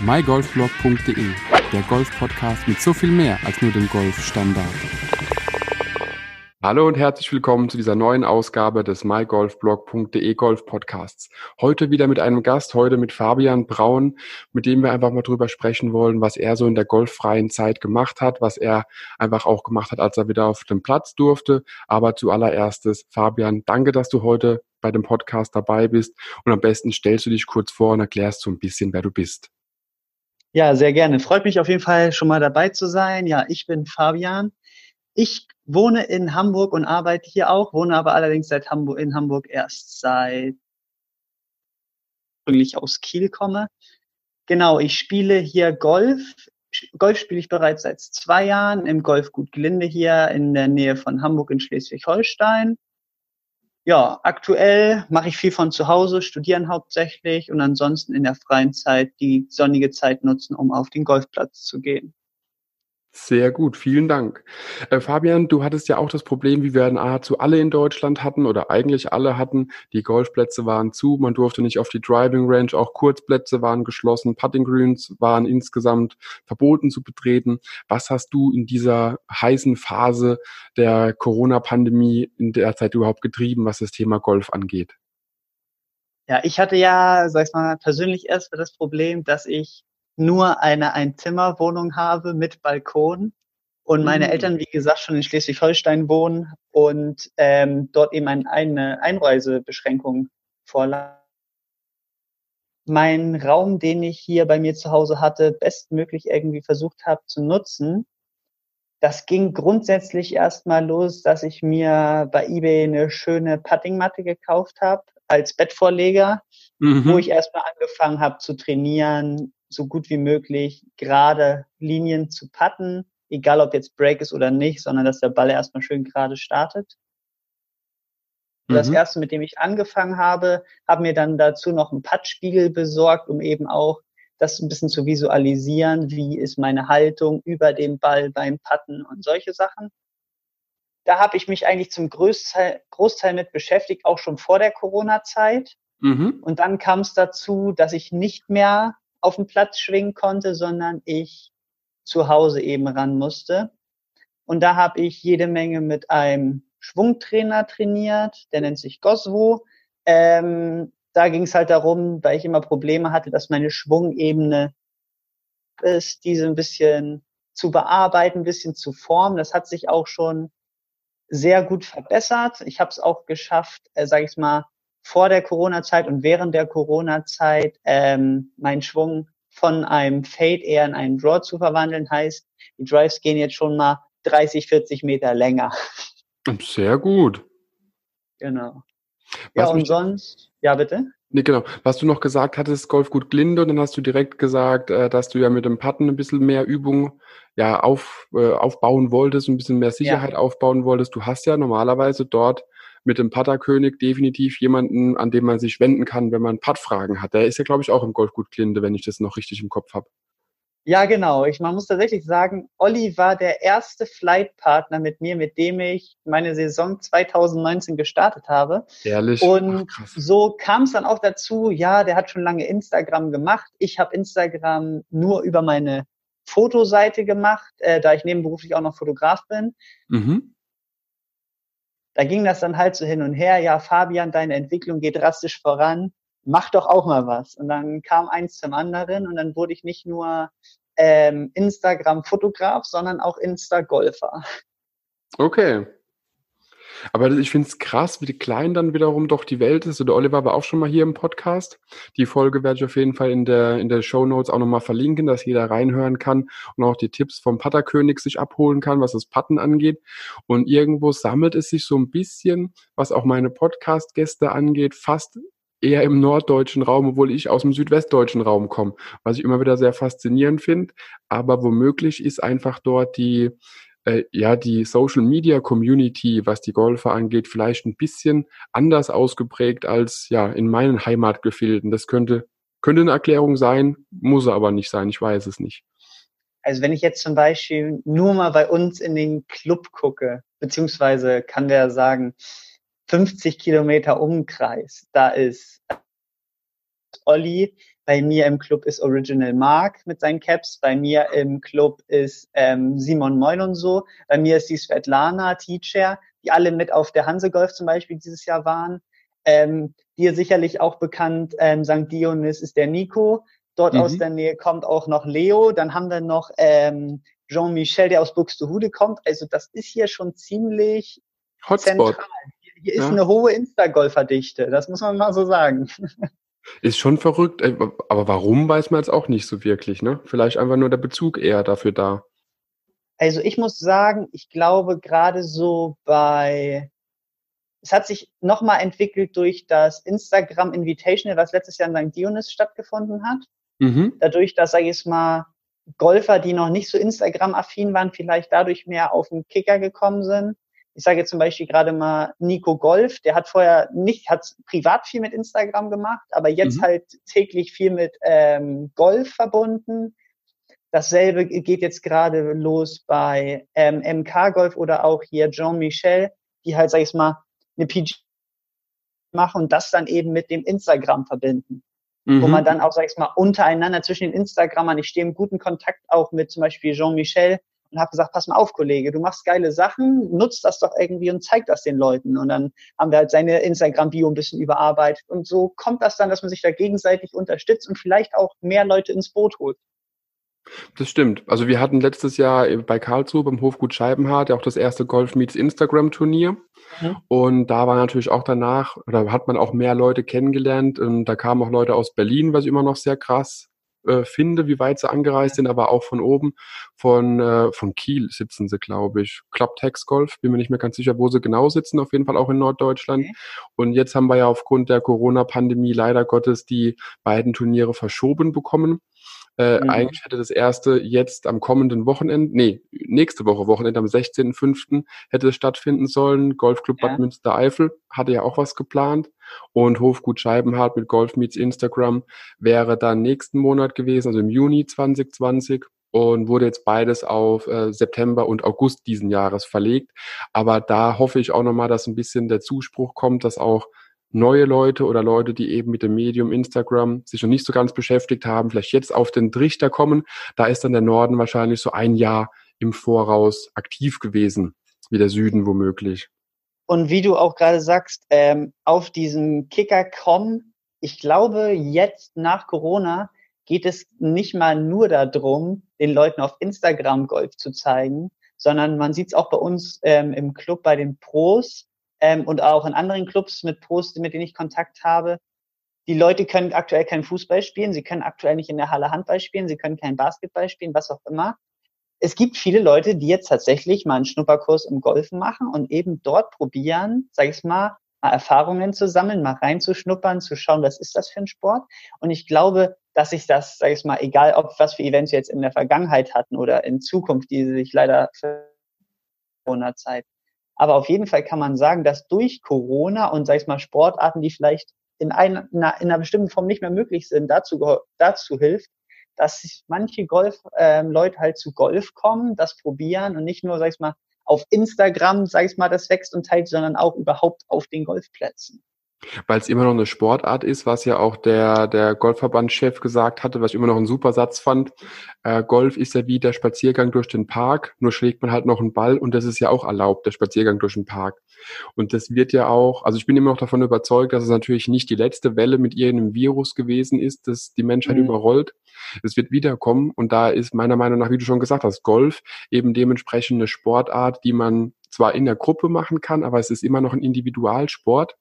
mygolfblog.de, der Golf-Podcast mit so viel mehr als nur dem Golfstandard. Hallo und herzlich willkommen zu dieser neuen Ausgabe des mygolfblog.de Golf Podcasts. Heute wieder mit einem Gast, heute mit Fabian Braun, mit dem wir einfach mal drüber sprechen wollen, was er so in der golffreien Zeit gemacht hat, was er einfach auch gemacht hat, als er wieder auf dem Platz durfte. Aber zuallererstes, Fabian, danke, dass du heute bei dem Podcast dabei bist und am besten stellst du dich kurz vor und erklärst so ein bisschen, wer du bist. Ja, sehr gerne. Freut mich auf jeden Fall schon mal dabei zu sein. Ja, ich bin Fabian. Ich wohne in Hamburg und arbeite hier auch, wohne aber allerdings seit Hamburg, in Hamburg erst seit ursprünglich aus Kiel komme. Genau, ich spiele hier Golf. Golf spiele ich bereits seit zwei Jahren im Golfgut Glinde hier in der Nähe von Hamburg in Schleswig-Holstein. Ja, aktuell mache ich viel von zu Hause, studieren hauptsächlich und ansonsten in der freien Zeit die sonnige Zeit nutzen, um auf den Golfplatz zu gehen. Sehr gut, vielen Dank. Äh, Fabian, du hattest ja auch das Problem, wie wir nahezu alle in Deutschland hatten oder eigentlich alle hatten. Die Golfplätze waren zu, man durfte nicht auf die Driving Range, auch Kurzplätze waren geschlossen, Putting Greens waren insgesamt verboten zu betreten. Was hast du in dieser heißen Phase der Corona-Pandemie in der Zeit überhaupt getrieben, was das Thema Golf angeht? Ja, ich hatte ja, sag ich mal, persönlich erst das Problem, dass ich nur eine Einzimmerwohnung habe mit Balkon und meine mhm. Eltern, wie gesagt, schon in Schleswig-Holstein wohnen und ähm, dort eben ein, eine Einreisebeschränkung vorlag. Mein Raum, den ich hier bei mir zu Hause hatte, bestmöglich irgendwie versucht habe zu nutzen. Das ging grundsätzlich erstmal los, dass ich mir bei eBay eine schöne Puttingmatte gekauft habe als Bettvorleger, mhm. wo ich erstmal angefangen habe zu trainieren, so gut wie möglich gerade Linien zu putten, egal ob jetzt Break ist oder nicht, sondern dass der Ball erstmal schön gerade startet. Mhm. Das erste, mit dem ich angefangen habe, habe mir dann dazu noch einen Puttspiegel besorgt, um eben auch das ein bisschen zu visualisieren, wie ist meine Haltung über dem Ball beim Putten und solche Sachen. Da habe ich mich eigentlich zum Großteil, Großteil mit beschäftigt, auch schon vor der Corona-Zeit. Mhm. Und dann kam es dazu, dass ich nicht mehr auf dem Platz schwingen konnte, sondern ich zu Hause eben ran musste. Und da habe ich jede Menge mit einem Schwungtrainer trainiert, der nennt sich Goswo. Ähm, da ging es halt darum, weil ich immer Probleme hatte, dass meine Schwungebene ist, diese ein bisschen zu bearbeiten, ein bisschen zu formen. Das hat sich auch schon sehr gut verbessert. Ich habe es auch geschafft, äh, sage ich mal, vor der Corona-Zeit und während der Corona-Zeit ähm, meinen Schwung von einem Fade eher in einen Draw zu verwandeln, heißt, die Drives gehen jetzt schon mal 30, 40 Meter länger. Sehr gut. Genau. Was ja, und sonst, ja, bitte? Nee, genau. Was du noch gesagt hattest, Golfgut Glinde, und dann hast du direkt gesagt, äh, dass du ja mit dem Putten ein bisschen mehr Übung ja, auf, äh, aufbauen wolltest, ein bisschen mehr Sicherheit ja. aufbauen wolltest. Du hast ja normalerweise dort mit dem Putterkönig definitiv jemanden, an dem man sich wenden kann, wenn man Puttfragen hat. Der ist ja, glaube ich, auch im Golfgut Klinde, wenn ich das noch richtig im Kopf habe. Ja, genau. Ich, man muss tatsächlich sagen, Olli war der erste Flightpartner mit mir, mit dem ich meine Saison 2019 gestartet habe. Ehrlich? Und Ach, so kam es dann auch dazu, ja, der hat schon lange Instagram gemacht. Ich habe Instagram nur über meine Fotoseite gemacht, äh, da ich nebenberuflich auch noch Fotograf bin. Mhm da ging das dann halt so hin und her, ja, Fabian, deine Entwicklung geht drastisch voran, mach doch auch mal was. Und dann kam eins zum anderen und dann wurde ich nicht nur ähm, Instagram-Fotograf, sondern auch Insta-Golfer. Okay. Aber ich finde es krass, wie klein dann wiederum doch die Welt ist. Der Oliver war auch schon mal hier im Podcast. Die Folge werde ich auf jeden Fall in der, in der Show Notes auch nochmal verlinken, dass jeder reinhören kann und auch die Tipps vom Patterkönig sich abholen kann, was das Patten angeht. Und irgendwo sammelt es sich so ein bisschen, was auch meine Podcast-Gäste angeht, fast eher im norddeutschen Raum, obwohl ich aus dem südwestdeutschen Raum komme, was ich immer wieder sehr faszinierend finde. Aber womöglich ist einfach dort die, äh, ja die Social Media Community, was die Golfer angeht, vielleicht ein bisschen anders ausgeprägt als ja in meinen Heimatgefilden. Das könnte könnte eine Erklärung sein, muss aber nicht sein. Ich weiß es nicht. Also wenn ich jetzt zum Beispiel nur mal bei uns in den Club gucke, beziehungsweise kann der sagen 50 Kilometer Umkreis, da ist Olli Bei mir im Club ist Original Mark mit seinen Caps. Bei mir im Club ist ähm, Simon Moin und so. Bei mir ist die Svetlana Teacher, die alle mit auf der Hansegolf zum Beispiel dieses Jahr waren. Ähm, dir sicherlich auch bekannt, ähm, St. Dionys ist der Nico. Dort mhm. aus der Nähe kommt auch noch Leo. Dann haben wir noch ähm, Jean-Michel, der aus Buxtehude kommt. Also das ist hier schon ziemlich Hotspot. zentral. Hier ist ja. eine hohe Insta-Golferdichte, das muss man mal so sagen. Ist schon verrückt, äh, aber warum weiß man jetzt auch nicht so wirklich, ne? Vielleicht einfach nur der Bezug eher dafür da. Also ich muss sagen, ich glaube gerade so bei, es hat sich nochmal entwickelt durch das Instagram Invitational, was letztes Jahr in St. Dionys stattgefunden hat. Mhm. Dadurch, dass, sage ich mal, Golfer, die noch nicht so Instagram-affin waren, vielleicht dadurch mehr auf den Kicker gekommen sind. Ich sage zum Beispiel gerade mal Nico Golf, der hat vorher nicht, hat privat viel mit Instagram gemacht, aber jetzt mhm. halt täglich viel mit ähm, Golf verbunden. Dasselbe geht jetzt gerade los bei ähm, MK Golf oder auch hier Jean Michel, die halt, sag ich mal, eine PG machen und das dann eben mit dem Instagram verbinden mhm. wo man dann auch, sag ich mal, untereinander zwischen den Instagrammern, ich stehe im guten Kontakt auch mit zum Beispiel Jean-Michel und habe gesagt, pass mal auf, Kollege, du machst geile Sachen, nutzt das doch irgendwie und zeig das den Leuten. Und dann haben wir halt seine Instagram-Bio ein bisschen überarbeitet. Und so kommt das dann, dass man sich da gegenseitig unterstützt und vielleicht auch mehr Leute ins Boot holt. Das stimmt. Also wir hatten letztes Jahr bei Karlsruhe beim Hofgut Scheibenhardt ja auch das erste Golf Meets Instagram Turnier. Mhm. Und da war natürlich auch danach, oder hat man auch mehr Leute kennengelernt. Und da kamen auch Leute aus Berlin, was ich immer noch sehr krass äh, finde, wie weit sie angereist sind, aber auch von oben, von, äh, von Kiel sitzen sie, glaube ich. Club Tex Golf, bin mir nicht mehr ganz sicher, wo sie genau sitzen, auf jeden Fall auch in Norddeutschland. Okay. Und jetzt haben wir ja aufgrund der Corona-Pandemie leider Gottes die beiden Turniere verschoben bekommen. Äh, mhm. Eigentlich hätte das erste jetzt am kommenden Wochenende, nee, nächste Woche Wochenende am 16.05. hätte es stattfinden sollen. Golfclub ja. Bad Münstereifel hatte ja auch was geplant. Und Hofgut Scheibenhardt mit Golf Meets Instagram wäre dann nächsten Monat gewesen, also im Juni 2020 und wurde jetzt beides auf äh, September und August diesen Jahres verlegt. Aber da hoffe ich auch nochmal, dass ein bisschen der Zuspruch kommt, dass auch neue Leute oder Leute, die eben mit dem Medium Instagram sich noch nicht so ganz beschäftigt haben, vielleicht jetzt auf den Trichter kommen. Da ist dann der Norden wahrscheinlich so ein Jahr im Voraus aktiv gewesen, wie der Süden womöglich. Und wie du auch gerade sagst, ähm, auf diesem Kicker kommen, ich glaube, jetzt nach Corona geht es nicht mal nur darum, den Leuten auf Instagram Golf zu zeigen, sondern man sieht es auch bei uns ähm, im Club bei den Pros, ähm, und auch in anderen Clubs mit Pros, mit denen ich Kontakt habe. Die Leute können aktuell kein Fußball spielen, sie können aktuell nicht in der Halle Handball spielen, sie können kein Basketball spielen, was auch immer. Es gibt viele Leute, die jetzt tatsächlich mal einen Schnupperkurs im Golfen machen und eben dort probieren, sag ich mal, mal Erfahrungen zu sammeln, mal reinzuschnuppern, zu schauen, was ist das für ein Sport. Und ich glaube, dass sich das, sag ich mal, egal ob was für Events wir jetzt in der Vergangenheit hatten oder in Zukunft, die sich leider für Corona-Zeit aber auf jeden Fall kann man sagen, dass durch Corona und, sag ich mal, Sportarten, die vielleicht in einer, in einer bestimmten Form nicht mehr möglich sind, dazu, dazu hilft, dass manche Golf-Leute ähm, halt zu Golf kommen, das probieren und nicht nur, sag ich mal, auf Instagram, sag ich mal, das wächst und teilt, sondern auch überhaupt auf den Golfplätzen. Weil es immer noch eine Sportart ist, was ja auch der, der Golfverbandschef gesagt hatte, was ich immer noch einen super Satz fand. Äh, Golf ist ja wie der Spaziergang durch den Park, nur schlägt man halt noch einen Ball und das ist ja auch erlaubt, der Spaziergang durch den Park. Und das wird ja auch, also ich bin immer noch davon überzeugt, dass es natürlich nicht die letzte Welle mit irgendeinem Virus gewesen ist, das die Menschheit mhm. überrollt. Es wird wiederkommen und da ist meiner Meinung nach, wie du schon gesagt hast, Golf eben dementsprechend eine Sportart, die man zwar in der Gruppe machen kann, aber es ist immer noch ein Individualsport.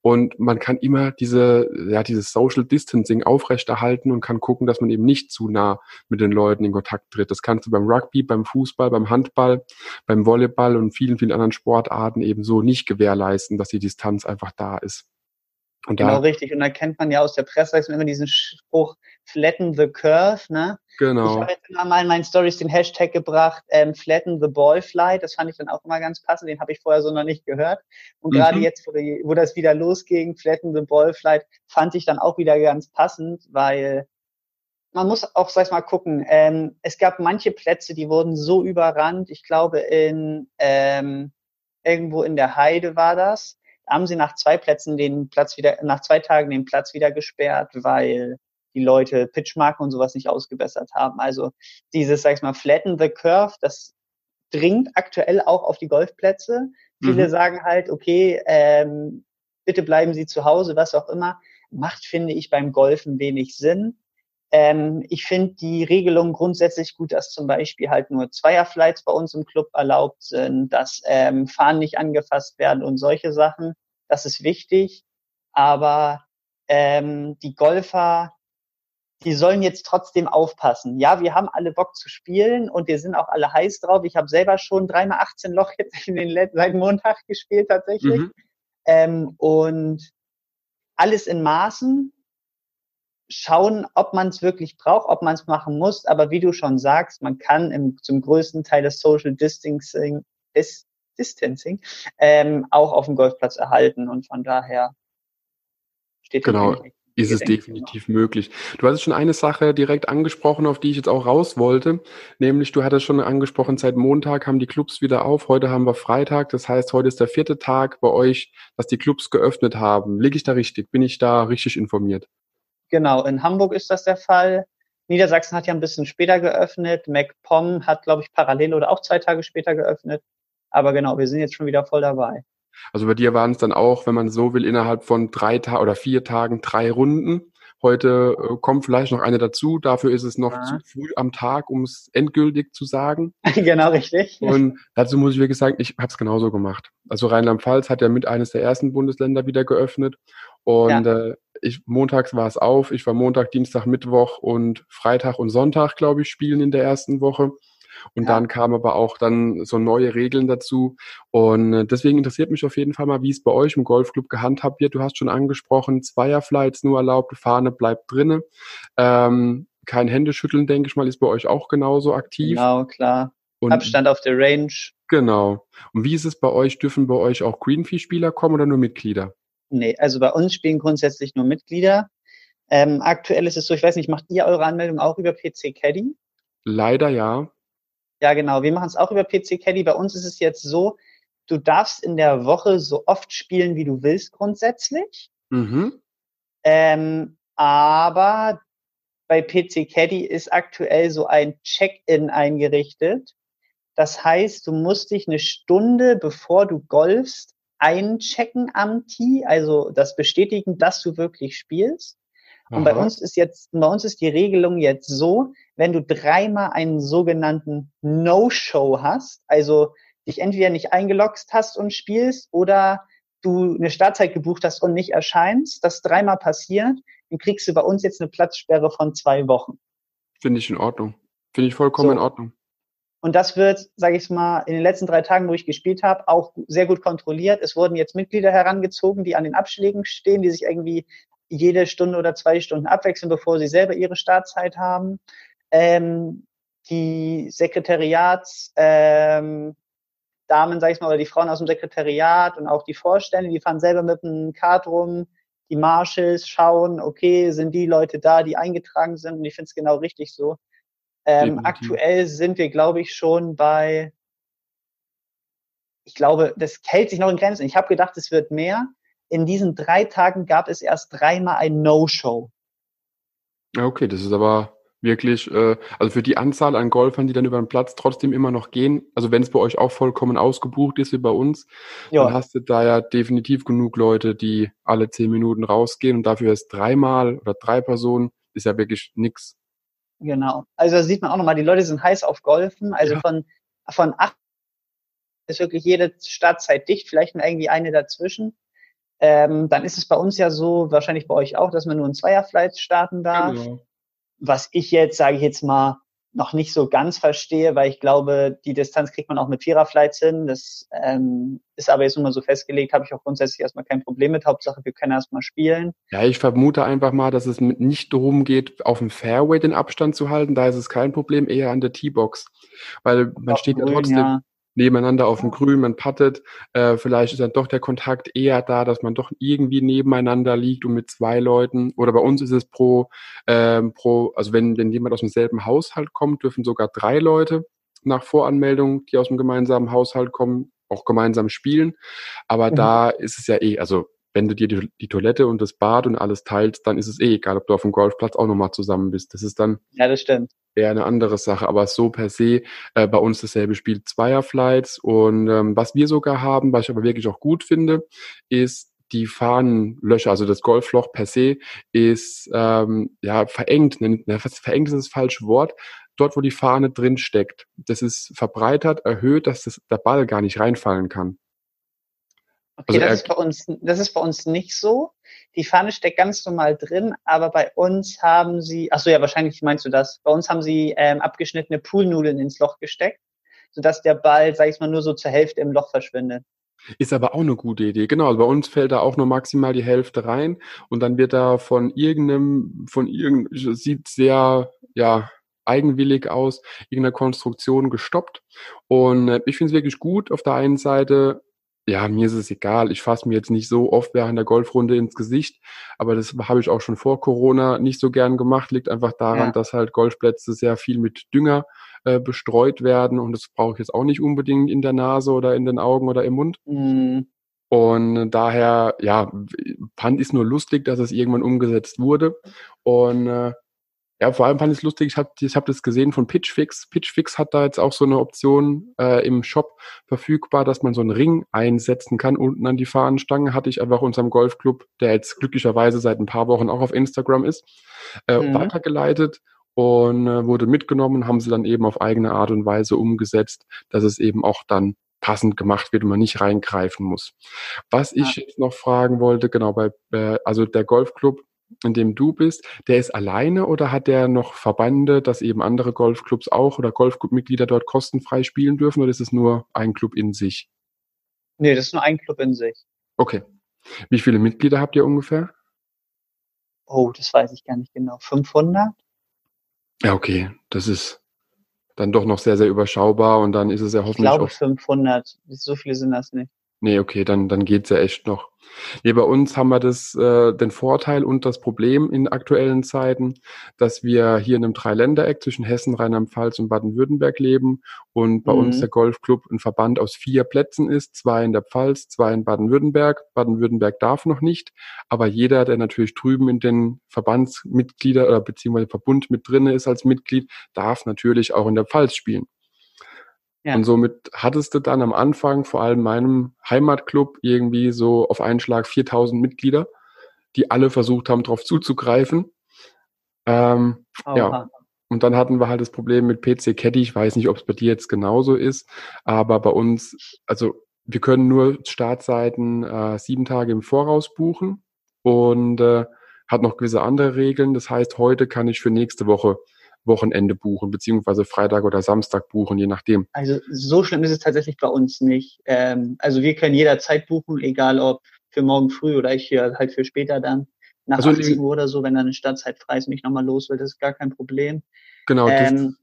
Und man kann immer diese, ja, dieses Social Distancing aufrechterhalten und kann gucken, dass man eben nicht zu nah mit den Leuten in Kontakt tritt. Das kannst du beim Rugby, beim Fußball, beim Handball, beim Volleyball und vielen, vielen anderen Sportarten eben so nicht gewährleisten, dass die Distanz einfach da ist. Und genau, da, richtig. Und da kennt man ja aus der Presse immer diesen Spruch, flatten the curve, ne? Genau. Ich habe jetzt immer mal in meinen Stories den Hashtag gebracht, ähm, flatten the ball flight. Das fand ich dann auch immer ganz passend. Den habe ich vorher so noch nicht gehört. Und mhm. gerade jetzt, wo, die, wo das wieder losging, flatten the ball flight, fand ich dann auch wieder ganz passend, weil man muss auch, sag ich mal, gucken. Ähm, es gab manche Plätze, die wurden so überrannt. Ich glaube, in ähm, irgendwo in der Heide war das haben sie nach zwei Plätzen den Platz wieder, nach zwei Tagen den Platz wieder gesperrt, weil die Leute Pitchmarken und sowas nicht ausgebessert haben. Also dieses, sag ich mal, flatten the curve, das dringt aktuell auch auf die Golfplätze. Viele mhm. sagen halt, okay, ähm, bitte bleiben Sie zu Hause, was auch immer. Macht, finde ich, beim Golfen wenig Sinn. Ähm, ich finde die Regelung grundsätzlich gut, dass zum Beispiel halt nur Zweierflights bei uns im Club erlaubt sind, dass ähm, Fahnen nicht angefasst werden und solche Sachen. Das ist wichtig. Aber ähm, die Golfer, die sollen jetzt trotzdem aufpassen. Ja, wir haben alle Bock zu spielen und wir sind auch alle heiß drauf. Ich habe selber schon dreimal 18 Loch jetzt in den letzten, seit Montag gespielt tatsächlich. Mhm. Ähm, und alles in Maßen. Schauen, ob man es wirklich braucht, ob man es machen muss. Aber wie du schon sagst, man kann im, zum größten Teil des Social Distancing, Dis, Distancing ähm, auch auf dem Golfplatz erhalten. Und von daher steht genau ist es definitiv genau. möglich. Du hattest schon eine Sache direkt angesprochen, auf die ich jetzt auch raus wollte, nämlich du hattest schon angesprochen, seit Montag haben die Clubs wieder auf, heute haben wir Freitag, das heißt, heute ist der vierte Tag bei euch, dass die Clubs geöffnet haben. Liege ich da richtig? Bin ich da richtig informiert? Genau, in Hamburg ist das der Fall. Niedersachsen hat ja ein bisschen später geöffnet. MacPom hat, glaube ich, parallel oder auch zwei Tage später geöffnet. Aber genau, wir sind jetzt schon wieder voll dabei. Also bei dir waren es dann auch, wenn man so will, innerhalb von drei Tagen oder vier Tagen drei Runden. Heute äh, kommt vielleicht noch eine dazu. Dafür ist es noch ja. zu früh am Tag, um es endgültig zu sagen. genau, richtig. Und dazu muss ich wirklich sagen, ich habe es genauso gemacht. Also Rheinland-Pfalz hat ja mit eines der ersten Bundesländer wieder geöffnet. Und ja. äh, ich, montags war es auf. Ich war Montag, Dienstag, Mittwoch und Freitag und Sonntag, glaube ich, spielen in der ersten Woche. Und ja. dann kamen aber auch dann so neue Regeln dazu. Und äh, deswegen interessiert mich auf jeden Fall mal, wie es bei euch im Golfclub gehandhabt wird. Du hast schon angesprochen, Zweierflights nur erlaubt, Fahne bleibt drinne. Ähm, kein Händeschütteln, denke ich mal, ist bei euch auch genauso aktiv. Genau, klar. Und Abstand auf der Range. Genau. Und wie ist es bei euch? Dürfen bei euch auch Greenfee-Spieler kommen oder nur Mitglieder? Nee, also bei uns spielen grundsätzlich nur Mitglieder. Ähm, aktuell ist es so, ich weiß nicht, macht ihr eure Anmeldung auch über PC Caddy? Leider ja. Ja, genau. Wir machen es auch über PC Caddy. Bei uns ist es jetzt so, du darfst in der Woche so oft spielen, wie du willst, grundsätzlich. Mhm. Ähm, aber bei PC Caddy ist aktuell so ein Check-in eingerichtet. Das heißt, du musst dich eine Stunde, bevor du golfst, einchecken am Tee, also das bestätigen, dass du wirklich spielst. Und bei uns ist jetzt, bei uns ist die Regelung jetzt so, wenn du dreimal einen sogenannten No-Show hast, also dich entweder nicht eingeloggt hast und spielst oder du eine Startzeit gebucht hast und nicht erscheinst, das dreimal passiert, dann kriegst du bei uns jetzt eine Platzsperre von zwei Wochen. Finde ich in Ordnung. Finde ich vollkommen so. in Ordnung. Und das wird, sage ich mal, in den letzten drei Tagen, wo ich gespielt habe, auch sehr gut kontrolliert. Es wurden jetzt Mitglieder herangezogen, die an den Abschlägen stehen, die sich irgendwie jede Stunde oder zwei Stunden abwechseln, bevor sie selber ihre Startzeit haben. Ähm, die Sekretariats, ähm, Damen, sag ich mal, oder die Frauen aus dem Sekretariat und auch die Vorstände, die fahren selber mit einem Kart rum, die Marshals schauen, okay, sind die Leute da, die eingetragen sind und ich finde es genau richtig so. Ähm, aktuell sind wir, glaube ich, schon bei, ich glaube, das hält sich noch in Grenzen. Ich habe gedacht, es wird mehr in diesen drei Tagen gab es erst dreimal ein No-Show. Okay, das ist aber wirklich, äh, also für die Anzahl an Golfern, die dann über den Platz trotzdem immer noch gehen, also wenn es bei euch auch vollkommen ausgebucht ist wie bei uns, ja. dann hast du da ja definitiv genug Leute, die alle zehn Minuten rausgehen und dafür ist dreimal oder drei Personen, ist ja wirklich nix. Genau. Also da sieht man auch nochmal, die Leute sind heiß auf Golfen, also ja. von, von acht ist wirklich jede Startzeit dicht, vielleicht irgendwie eine dazwischen ähm, dann ist es bei uns ja so, wahrscheinlich bei euch auch, dass man nur in Zweierflights starten darf. Genau. Was ich jetzt, sage ich jetzt mal, noch nicht so ganz verstehe, weil ich glaube, die Distanz kriegt man auch mit Viererflights hin. Das ähm, ist aber jetzt nur mal so festgelegt, habe ich auch grundsätzlich erstmal kein Problem mit. Hauptsache, wir können erstmal spielen. Ja, ich vermute einfach mal, dass es nicht darum geht, auf dem Fairway den Abstand zu halten. Da ist es kein Problem, eher an der T-Box. Weil man steht ja trotzdem, ja nebeneinander auf dem Grün, man puttet, äh, vielleicht ist dann doch der Kontakt eher da, dass man doch irgendwie nebeneinander liegt und mit zwei Leuten. Oder bei uns ist es pro, ähm, pro also wenn, wenn jemand aus demselben Haushalt kommt, dürfen sogar drei Leute nach Voranmeldung, die aus dem gemeinsamen Haushalt kommen, auch gemeinsam spielen. Aber mhm. da ist es ja eh, also wenn du dir die, die, Toilette und das Bad und alles teilst, dann ist es eh egal, ob du auf dem Golfplatz auch nochmal zusammen bist. Das ist dann ja, das stimmt. eher eine andere Sache. Aber so per se äh, bei uns dasselbe Spiel Zweierflights. Und ähm, was wir sogar haben, was ich aber wirklich auch gut finde, ist die Fahnenlöcher, also das Golfloch per se, ist ähm, ja verengt. Ne, verengt ist das falsche Wort. Dort, wo die Fahne drin steckt, das ist verbreitert, erhöht, dass das, der Ball gar nicht reinfallen kann. Okay, also das, ist bei uns, das ist bei uns nicht so. Die Fahne steckt ganz normal drin, aber bei uns haben sie, ach so, ja, wahrscheinlich meinst du das. Bei uns haben sie ähm, abgeschnittene Poolnudeln ins Loch gesteckt, sodass der Ball, sag ich mal, nur so zur Hälfte im Loch verschwindet. Ist aber auch eine gute Idee. Genau, also bei uns fällt da auch nur maximal die Hälfte rein und dann wird da von irgendeinem, von irgendeinem, sieht sehr, ja, eigenwillig aus, irgendeiner Konstruktion gestoppt. Und äh, ich finde es wirklich gut auf der einen Seite, ja, mir ist es egal. Ich fasse mir jetzt nicht so oft während der Golfrunde ins Gesicht, aber das habe ich auch schon vor Corona nicht so gern gemacht. Liegt einfach daran, ja. dass halt Golfplätze sehr viel mit Dünger äh, bestreut werden und das brauche ich jetzt auch nicht unbedingt in der Nase oder in den Augen oder im Mund. Mhm. Und daher, ja, fand ich es nur lustig, dass es irgendwann umgesetzt wurde. Und äh, ja, vor allem fand ich es lustig, ich habe ich hab das gesehen von Pitchfix. Pitchfix hat da jetzt auch so eine Option äh, im Shop verfügbar, dass man so einen Ring einsetzen kann unten an die Fahnenstange. Hatte ich einfach unserem Golfclub, der jetzt glücklicherweise seit ein paar Wochen auch auf Instagram ist, äh, mhm. weitergeleitet und äh, wurde mitgenommen, haben sie dann eben auf eigene Art und Weise umgesetzt, dass es eben auch dann passend gemacht wird und man nicht reingreifen muss. Was ich ja. jetzt noch fragen wollte, genau bei, äh, also der Golfclub in dem du bist, der ist alleine oder hat der noch Verbände, dass eben andere Golfclubs auch oder Golfclubmitglieder dort kostenfrei spielen dürfen oder ist es nur ein Club in sich? Nee, das ist nur ein Club in sich. Okay. Wie viele Mitglieder habt ihr ungefähr? Oh, das weiß ich gar nicht genau. 500? Ja, okay. Das ist dann doch noch sehr, sehr überschaubar und dann ist es ja hoffentlich. Ich glaube auch 500. So viele sind das nicht. Nee, okay, dann, dann geht's ja echt noch. Nee, bei uns haben wir das, äh, den Vorteil und das Problem in aktuellen Zeiten, dass wir hier in einem Dreiländereck zwischen Hessen, Rheinland-Pfalz und Baden-Württemberg leben und bei mhm. uns der Golfclub ein Verband aus vier Plätzen ist, zwei in der Pfalz, zwei in Baden-Württemberg. Baden-Württemberg darf noch nicht, aber jeder, der natürlich drüben in den Verbandsmitglieder oder beziehungsweise Verbund mit drinne ist als Mitglied, darf natürlich auch in der Pfalz spielen. Ja. Und somit hattest du dann am Anfang vor allem meinem Heimatclub irgendwie so auf einen Schlag 4000 Mitglieder, die alle versucht haben, darauf zuzugreifen. Ähm, ja. Und dann hatten wir halt das Problem mit PC Caddy. Ich weiß nicht, ob es bei dir jetzt genauso ist, aber bei uns, also wir können nur Startseiten äh, sieben Tage im Voraus buchen und äh, hat noch gewisse andere Regeln. Das heißt, heute kann ich für nächste Woche Wochenende buchen, beziehungsweise Freitag oder Samstag buchen, je nachdem. Also so schlimm ist es tatsächlich bei uns nicht. Ähm, also wir können jederzeit buchen, egal ob für morgen früh oder ich hier halt für später dann. Nach also 18 Uhr oder so, wenn dann eine Stadtzeit frei ist und ich nochmal los will, das ist gar kein Problem. Genau. Ähm,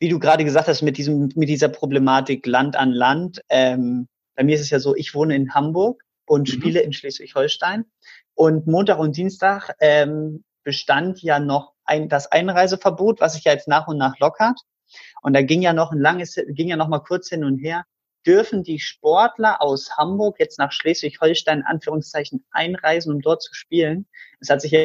wie du gerade gesagt hast, mit diesem, mit dieser Problematik Land an Land, ähm, bei mir ist es ja so, ich wohne in Hamburg und mhm. spiele in Schleswig-Holstein. Und Montag und Dienstag ähm, bestand ja noch ein, das Einreiseverbot, was sich ja jetzt nach und nach lockert. Und da ging ja noch ein langes, ging ja noch mal kurz hin und her. Dürfen die Sportler aus Hamburg jetzt nach Schleswig-Holstein in Anführungszeichen einreisen, um dort zu spielen? Es hat sich ja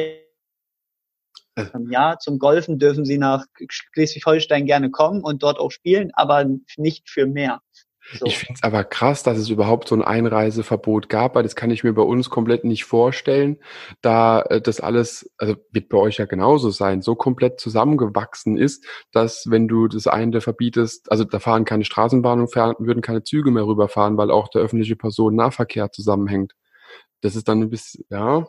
ja, zum Golfen dürfen sie nach Schleswig-Holstein gerne kommen und dort auch spielen, aber nicht für mehr. So. Ich finde es aber krass, dass es überhaupt so ein Einreiseverbot gab, weil das kann ich mir bei uns komplett nicht vorstellen, da äh, das alles, also wird bei euch ja genauso sein, so komplett zusammengewachsen ist, dass wenn du das eine verbietest, also da fahren keine Straßenbahnen und würden keine Züge mehr rüberfahren, weil auch der öffentliche Personennahverkehr zusammenhängt. Das ist dann ein bisschen, ja,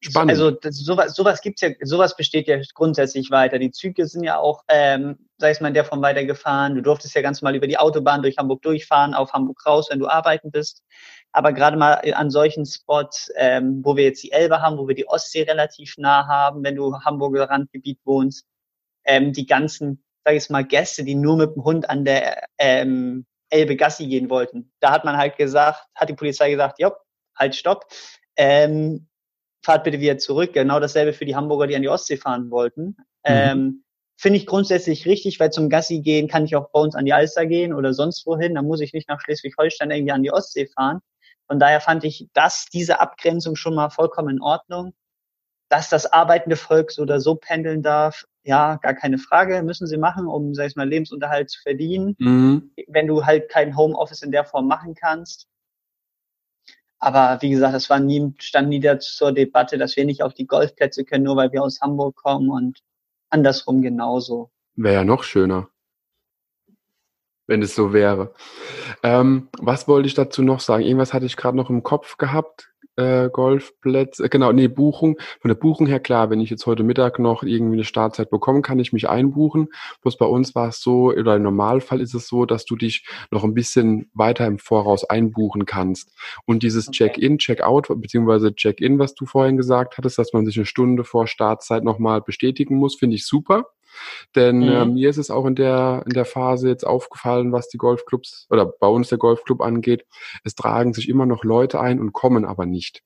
Spannend. Also sowas, sowas gibt's ja, sowas besteht ja grundsätzlich weiter. Die Züge sind ja auch, ähm, sei es mal der von weiter gefahren. Du durftest ja ganz mal über die Autobahn durch Hamburg durchfahren, auf Hamburg raus, wenn du arbeiten bist. Aber gerade mal an solchen Spots, ähm, wo wir jetzt die Elbe haben, wo wir die Ostsee relativ nah haben, wenn du Hamburger Randgebiet wohnst, ähm, die ganzen, sag ich mal, Gäste, die nur mit dem Hund an der ähm, Elbe Gassi gehen wollten. Da hat man halt gesagt, hat die Polizei gesagt, ja, halt stopp. Ähm, fahrt bitte wieder zurück. Genau dasselbe für die Hamburger, die an die Ostsee fahren wollten. Mhm. Ähm, Finde ich grundsätzlich richtig, weil zum Gassi gehen kann ich auch bei uns an die Alster gehen oder sonst wohin. Da muss ich nicht nach Schleswig-Holstein irgendwie an die Ostsee fahren. Von daher fand ich das, diese Abgrenzung schon mal vollkommen in Ordnung. Dass das arbeitende Volk so oder so pendeln darf, ja, gar keine Frage, müssen sie machen, um, sag ich mal, Lebensunterhalt zu verdienen, mhm. wenn du halt kein Homeoffice in der Form machen kannst. Aber wie gesagt, es war nie, stand nie zur Debatte, dass wir nicht auf die Golfplätze können, nur weil wir aus Hamburg kommen und andersrum genauso. Wäre ja noch schöner, wenn es so wäre. Ähm, was wollte ich dazu noch sagen? Irgendwas hatte ich gerade noch im Kopf gehabt äh, Golfplätze, äh, genau, nee, Buchung. Von der Buchung her klar, wenn ich jetzt heute Mittag noch irgendwie eine Startzeit bekomme, kann ich mich einbuchen. Bloß bei uns war es so, oder im Normalfall ist es so, dass du dich noch ein bisschen weiter im Voraus einbuchen kannst. Und dieses okay. Check-in, Check-out, beziehungsweise Check-in, was du vorhin gesagt hattest, dass man sich eine Stunde vor Startzeit nochmal bestätigen muss, finde ich super. Denn mhm. äh, mir ist es auch in der, in der Phase jetzt aufgefallen, was die Golfclubs oder bei uns der Golfclub angeht. Es tragen sich immer noch Leute ein und kommen aber nicht.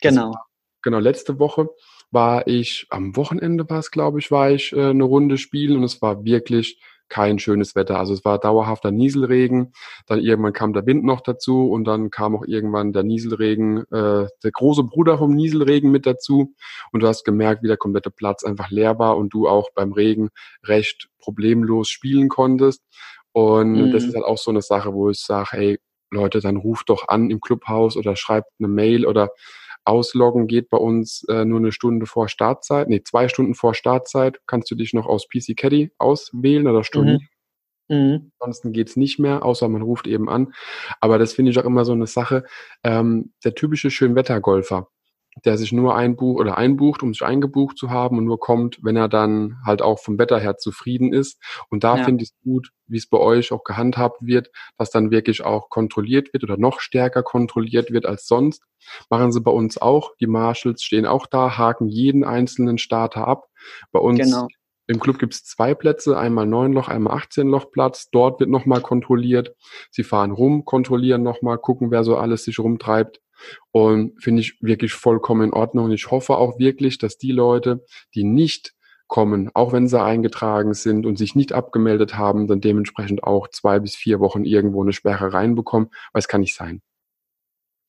Genau. War, genau, letzte Woche war ich, am Wochenende war es, glaube ich, war ich äh, eine Runde spielen und es war wirklich kein schönes Wetter. Also es war dauerhafter Nieselregen, dann irgendwann kam der Wind noch dazu und dann kam auch irgendwann der Nieselregen, äh, der große Bruder vom Nieselregen mit dazu und du hast gemerkt, wie der komplette Platz einfach leer war und du auch beim Regen recht problemlos spielen konntest. Und mhm. das ist halt auch so eine Sache, wo ich sage, hey Leute, dann ruft doch an im Clubhaus oder schreibt eine Mail oder Ausloggen geht bei uns äh, nur eine Stunde vor Startzeit, nee, zwei Stunden vor Startzeit kannst du dich noch aus PC Caddy auswählen oder stornieren. Mhm. Mhm. Ansonsten geht's nicht mehr, außer man ruft eben an. Aber das finde ich auch immer so eine Sache. Ähm, der typische Schönwettergolfer, der sich nur einbucht oder einbucht, um sich eingebucht zu haben und nur kommt, wenn er dann halt auch vom Wetter her zufrieden ist. Und da ja. finde ich es gut, wie es bei euch auch gehandhabt wird, dass dann wirklich auch kontrolliert wird oder noch stärker kontrolliert wird als sonst. Machen sie bei uns auch. Die Marshals stehen auch da, haken jeden einzelnen Starter ab. Bei uns genau. Im Club gibt es zwei Plätze, einmal 9 Loch, einmal 18 Loch Platz. Dort wird nochmal kontrolliert. Sie fahren rum, kontrollieren nochmal, gucken, wer so alles sich rumtreibt. Und finde ich wirklich vollkommen in Ordnung. Und ich hoffe auch wirklich, dass die Leute, die nicht kommen, auch wenn sie eingetragen sind und sich nicht abgemeldet haben, dann dementsprechend auch zwei bis vier Wochen irgendwo eine Sperre reinbekommen, weil es kann nicht sein.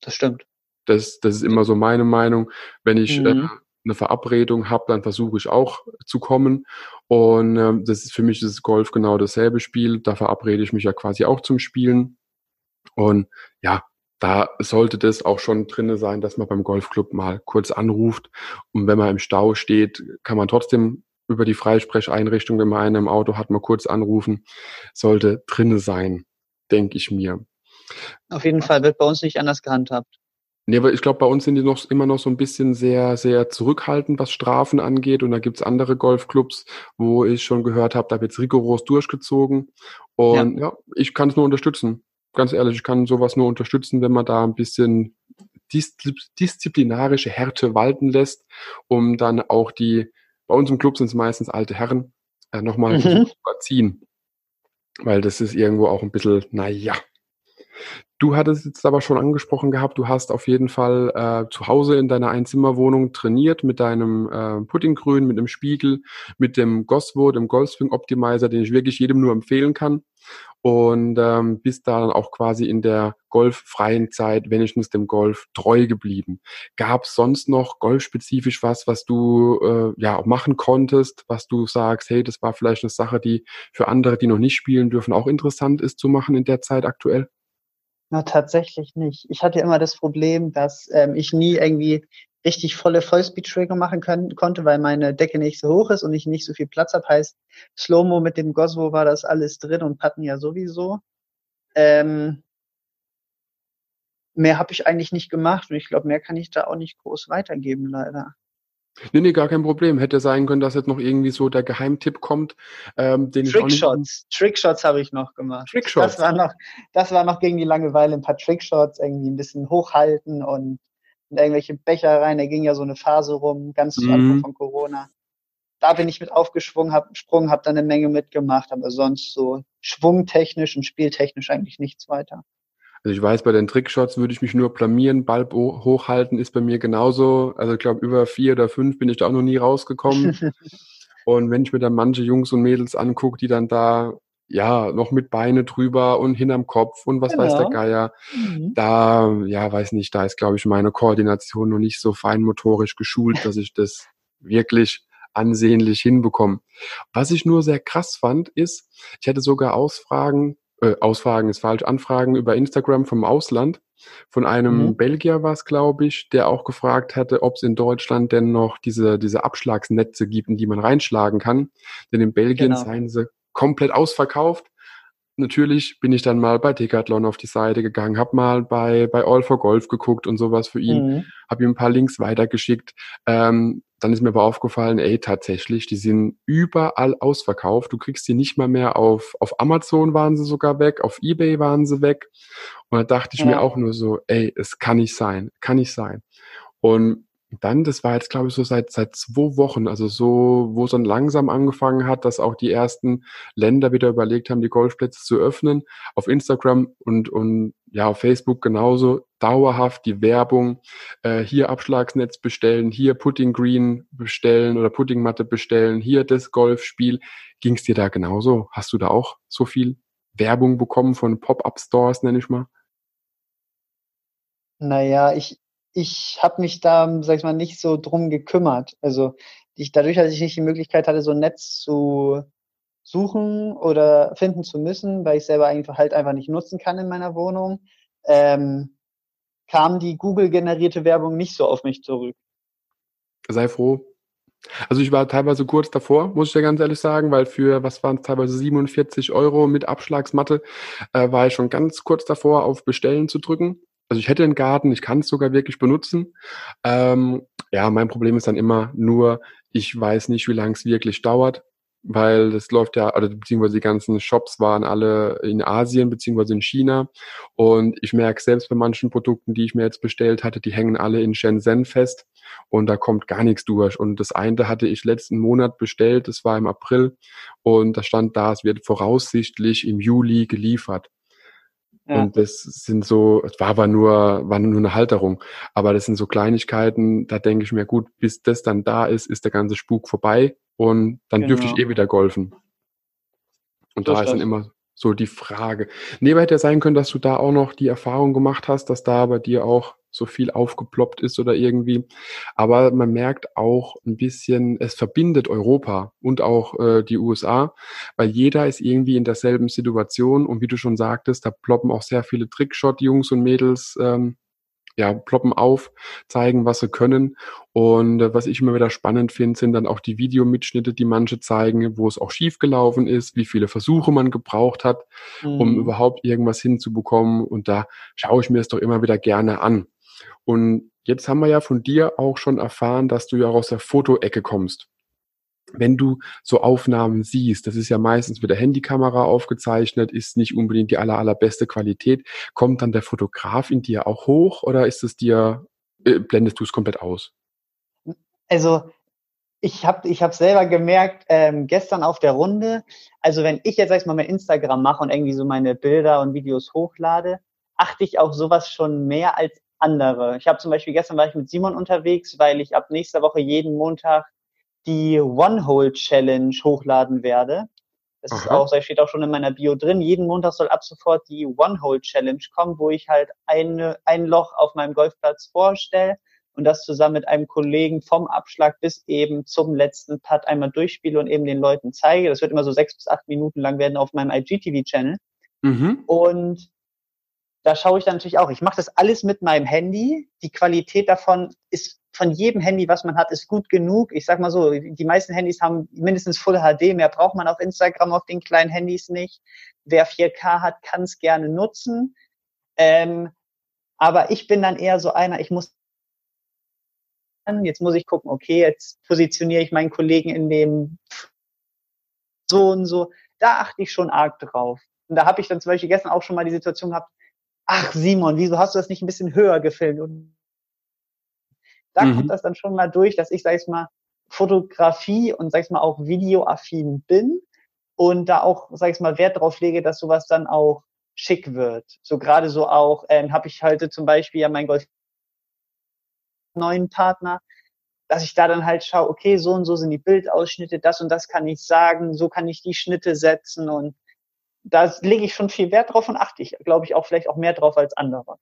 Das stimmt. Das, das ist immer so meine Meinung. Wenn ich mhm. äh, eine Verabredung habe, dann versuche ich auch zu kommen. Und äh, das ist für mich das Golf genau dasselbe Spiel. Da verabrede ich mich ja quasi auch zum Spielen. Und ja, da sollte das auch schon drinne sein, dass man beim Golfclub mal kurz anruft. Und wenn man im Stau steht, kann man trotzdem über die Freisprecheinrichtung, wenn man einen im Auto hat, mal kurz anrufen. Sollte drinne sein, denke ich mir. Auf jeden Fall wird bei uns nicht anders gehandhabt. Nee, aber ich glaube, bei uns sind die noch immer noch so ein bisschen sehr, sehr zurückhaltend, was Strafen angeht. Und da gibt's andere Golfclubs, wo ich schon gehört habe, da wird's rigoros durchgezogen. Und ja, ja ich kann es nur unterstützen ganz ehrlich, ich kann sowas nur unterstützen, wenn man da ein bisschen disziplinarische Härte walten lässt, um dann auch die, bei uns im Club sind es meistens alte Herren, äh, nochmal mhm. zu überziehen. Weil das ist irgendwo auch ein bisschen, naja. Du hattest jetzt aber schon angesprochen gehabt, du hast auf jeden Fall äh, zu Hause in deiner Einzimmerwohnung trainiert mit deinem äh, Puddinggrün, mit dem Spiegel, mit dem Goswo, dem Golfswing Optimizer, den ich wirklich jedem nur empfehlen kann und ähm, bist da dann auch quasi in der golffreien Zeit wenigstens dem Golf treu geblieben. Gab es sonst noch golfspezifisch was, was du äh, ja auch machen konntest, was du sagst, hey, das war vielleicht eine Sache, die für andere, die noch nicht spielen dürfen, auch interessant ist zu machen in der Zeit aktuell? Na, tatsächlich nicht. Ich hatte immer das Problem, dass ähm, ich nie irgendwie richtig volle Vollspeed-Trigger machen können, konnte, weil meine Decke nicht so hoch ist und ich nicht so viel Platz habe. Heißt, Slow-Mo mit dem Goswo war das alles drin und Patten ja sowieso. Ähm, mehr habe ich eigentlich nicht gemacht und ich glaube, mehr kann ich da auch nicht groß weitergeben, leider. Nee, nee, gar kein Problem. Hätte sein können, dass jetzt noch irgendwie so der Geheimtipp kommt, ähm, den Trickshots. Trickshots habe ich noch gemacht. Trickshots. Das war noch, das war noch gegen die Langeweile ein paar Trickshots, irgendwie ein bisschen hochhalten und in irgendwelche Becher rein. Da ging ja so eine Phase rum, ganz zu Anfang mhm. von Corona. Da bin ich mit aufgesprungen, habe Sprung, habe dann eine Menge mitgemacht, aber sonst so schwungtechnisch und spieltechnisch eigentlich nichts weiter. Also ich weiß, bei den Trickshots würde ich mich nur blamieren, Ball hochhalten ist bei mir genauso. Also ich glaube, über vier oder fünf bin ich da auch noch nie rausgekommen. und wenn ich mir dann manche Jungs und Mädels angucke, die dann da ja, noch mit Beine drüber und hinterm Kopf und was genau. weiß der. Geier. Mhm. Da, ja, weiß nicht, da ist, glaube ich, meine Koordination noch nicht so feinmotorisch geschult, dass ich das wirklich ansehnlich hinbekomme. Was ich nur sehr krass fand, ist, ich hätte sogar Ausfragen, äh, Ausfragen ist falsch, Anfragen über Instagram vom Ausland. Von einem mhm. Belgier war es, glaube ich, der auch gefragt hatte, ob es in Deutschland denn noch diese, diese Abschlagsnetze gibt, in die man reinschlagen kann. Denn in Belgien genau. seien sie komplett ausverkauft. Natürlich bin ich dann mal bei Decathlon auf die Seite gegangen, habe mal bei, bei All for Golf geguckt und sowas für ihn, mhm. habe ihm ein paar Links weitergeschickt. Ähm, dann ist mir aber aufgefallen, ey, tatsächlich, die sind überall ausverkauft. Du kriegst die nicht mal mehr auf, auf Amazon waren sie sogar weg, auf Ebay waren sie weg. Und da dachte ich ja. mir auch nur so, ey, es kann nicht sein, kann nicht sein. Und dann, das war jetzt, glaube ich, so seit, seit zwei Wochen, also so, wo es dann langsam angefangen hat, dass auch die ersten Länder wieder überlegt haben, die Golfplätze zu öffnen. Auf Instagram und, und ja, auf Facebook genauso dauerhaft die Werbung, äh, hier Abschlagsnetz bestellen, hier Putting Green bestellen oder Puttingmatte bestellen, hier das Golfspiel. Ging es dir da genauso? Hast du da auch so viel Werbung bekommen von Pop-Up-Stores, nenne ich mal? Naja, ich, ich habe mich da, sag ich mal, nicht so drum gekümmert. Also ich, dadurch, dass ich nicht die Möglichkeit hatte, so ein Netz zu suchen oder finden zu müssen, weil ich selber einfach halt einfach nicht nutzen kann in meiner Wohnung, ähm, kam die Google-generierte Werbung nicht so auf mich zurück. Sei froh. Also ich war teilweise kurz davor, muss ich dir ganz ehrlich sagen, weil für, was waren es teilweise 47 Euro mit Abschlagsmatte, äh, war ich schon ganz kurz davor, auf Bestellen zu drücken also ich hätte einen Garten, ich kann es sogar wirklich benutzen. Ähm, ja, mein Problem ist dann immer nur, ich weiß nicht, wie lange es wirklich dauert, weil das läuft ja, oder beziehungsweise die ganzen Shops waren alle in Asien beziehungsweise in China. Und ich merke selbst bei manchen Produkten, die ich mir jetzt bestellt hatte, die hängen alle in Shenzhen fest und da kommt gar nichts durch. Und das eine hatte ich letzten Monat bestellt, das war im April und da stand da, es wird voraussichtlich im Juli geliefert. Ja. Und das sind so, es war aber nur, war nur eine Halterung. Aber das sind so Kleinigkeiten, da denke ich mir, gut, bis das dann da ist, ist der ganze Spuk vorbei und dann genau. dürfte ich genau. eh wieder golfen. Und das da ist dann immer so die Frage. Nee, hätte ja sein können, dass du da auch noch die Erfahrung gemacht hast, dass da bei dir auch so viel aufgeploppt ist oder irgendwie. Aber man merkt auch ein bisschen, es verbindet Europa und auch äh, die USA, weil jeder ist irgendwie in derselben Situation und wie du schon sagtest, da ploppen auch sehr viele Trickshot-Jungs und Mädels ähm, ja, ploppen auf, zeigen, was sie können. Und äh, was ich immer wieder spannend finde, sind dann auch die Videomitschnitte, die manche zeigen, wo es auch schief gelaufen ist, wie viele Versuche man gebraucht hat, mhm. um überhaupt irgendwas hinzubekommen. Und da schaue ich mir es doch immer wieder gerne an. Und jetzt haben wir ja von dir auch schon erfahren, dass du ja aus der Fotoecke kommst. Wenn du so Aufnahmen siehst, das ist ja meistens mit der Handykamera aufgezeichnet, ist nicht unbedingt die aller, allerbeste Qualität. Kommt dann der Fotograf in dir auch hoch oder ist es dir, äh, blendest du es komplett aus? Also ich habe ich hab selber gemerkt, ähm, gestern auf der Runde, also wenn ich jetzt sag mal mein Instagram mache und irgendwie so meine Bilder und Videos hochlade, achte ich auf sowas schon mehr als andere. Ich habe zum Beispiel gestern war ich mit Simon unterwegs, weil ich ab nächster Woche jeden Montag die One-Hole-Challenge hochladen werde. Das Aha. ist auch, das steht auch schon in meiner Bio drin. Jeden Montag soll ab sofort die One-Hole-Challenge kommen, wo ich halt eine, ein Loch auf meinem Golfplatz vorstelle und das zusammen mit einem Kollegen vom Abschlag bis eben zum letzten Putt einmal durchspiele und eben den Leuten zeige. Das wird immer so sechs bis acht Minuten lang werden auf meinem IGTV-Channel. Mhm. Und da schaue ich dann natürlich auch. Ich mache das alles mit meinem Handy. Die Qualität davon ist von jedem Handy, was man hat, ist gut genug. Ich sag mal so, die meisten Handys haben mindestens Full HD. Mehr braucht man auf Instagram auf den kleinen Handys nicht. Wer 4K hat, kann es gerne nutzen. Ähm, aber ich bin dann eher so einer, ich muss jetzt muss ich gucken, okay, jetzt positioniere ich meinen Kollegen in dem so und so. Da achte ich schon arg drauf. Und da habe ich dann zum Beispiel gestern auch schon mal die Situation gehabt, ach Simon, wieso hast du das nicht ein bisschen höher gefilmt? Und da mhm. kommt das dann schon mal durch, dass ich, sag ich mal, Fotografie und, sag ich mal, auch videoaffin bin und da auch, sag ich mal, Wert drauf lege, dass sowas dann auch schick wird. So gerade so auch, ähm, habe ich halt zum Beispiel ja mein Golf neuen Partner, dass ich da dann halt schaue, okay, so und so sind die Bildausschnitte, das und das kann ich sagen, so kann ich die Schnitte setzen und da lege ich schon viel Wert drauf und achte ich, glaube ich, auch vielleicht auch mehr drauf als andere.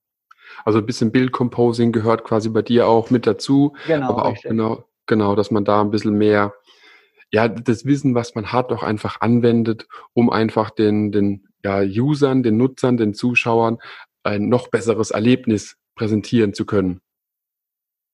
Also ein bisschen Bildcomposing gehört quasi bei dir auch mit dazu. Genau. Aber auch richtig. genau, genau, dass man da ein bisschen mehr, ja, das Wissen, was man hat, auch einfach anwendet, um einfach den, den ja, Usern, den Nutzern, den Zuschauern ein noch besseres Erlebnis präsentieren zu können.